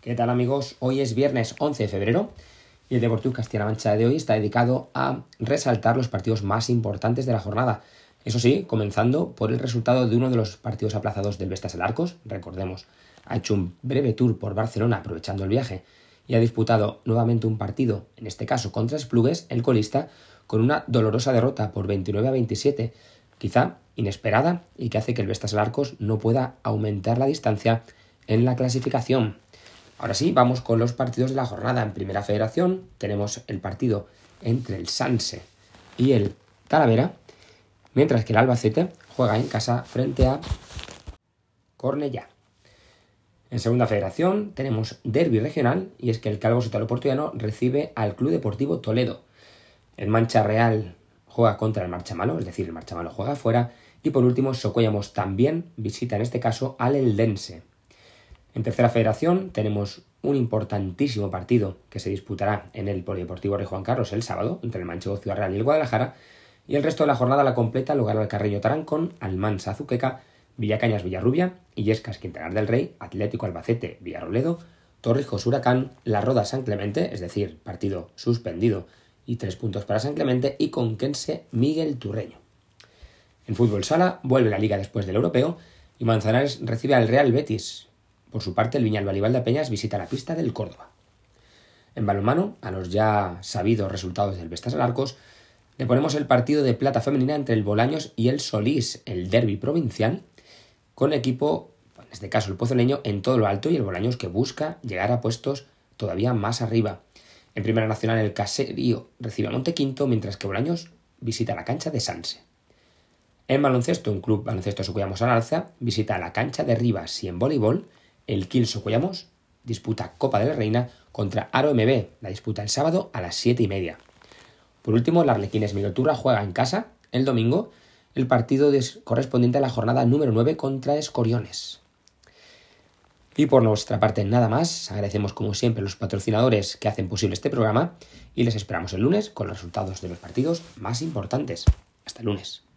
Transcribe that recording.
¿Qué tal amigos? Hoy es viernes 11 de febrero y el Deportivo Castilla-La Mancha de hoy está dedicado a resaltar los partidos más importantes de la jornada. Eso sí, comenzando por el resultado de uno de los partidos aplazados del Vestas Arcos. Recordemos, ha hecho un breve tour por Barcelona aprovechando el viaje y ha disputado nuevamente un partido, en este caso contra Esplugues, el colista, con una dolorosa derrota por 29 a 27, quizá inesperada y que hace que el Vestas Arcos no pueda aumentar la distancia en la clasificación. Ahora sí, vamos con los partidos de la jornada. En Primera Federación tenemos el partido entre el Sanse y el Talavera, mientras que el Albacete juega en casa frente a Cornellá. En Segunda Federación tenemos derby regional y es que el Calvo Sotalo Portuano recibe al Club Deportivo Toledo. El Mancha Real juega contra el Marchamalo, es decir, el Marchamalo juega afuera. Y por último, Socuellamos también visita en este caso al Eldense. En tercera federación tenemos un importantísimo partido que se disputará en el Polideportivo Rey Juan Carlos el sábado entre el Manchego Ciudad Real y el Guadalajara y el resto de la jornada la completa lugar al Carreño Tarancón, Almansa Azuqueca, Villacañas Villarrubia, Illescas Quintanar del Rey, Atlético Albacete Villarroledo, Torrijos Huracán, La Roda San Clemente, es decir, partido suspendido y tres puntos para San Clemente y Conquense Miguel Turreño. En fútbol sala vuelve la liga después del europeo y Manzanares recibe al Real Betis, por su parte, el Viñalba de Peñas visita la pista del Córdoba. En balonmano, a los ya sabidos resultados del Vestas Arcos, le ponemos el partido de plata femenina entre el Bolaños y el Solís, el derby provincial, con equipo, en este caso el pozoleño, en todo lo alto y el Bolaños que busca llegar a puestos todavía más arriba. En Primera Nacional el Caserío recibe a Montequinto, mientras que Bolaños visita la cancha de Sanse. En baloncesto, un club baloncesto Sucuyamos al Alza visita la cancha de Rivas y en voleibol el Kilso Socollamos disputa Copa de la Reina contra Aro MB, la disputa el sábado a las 7 y media. Por último, el Arlequines Miguel juega en casa el domingo el partido correspondiente a la jornada número 9 contra Escoriones. Y por nuestra parte nada más, agradecemos como siempre los patrocinadores que hacen posible este programa y les esperamos el lunes con los resultados de los partidos más importantes. Hasta el lunes.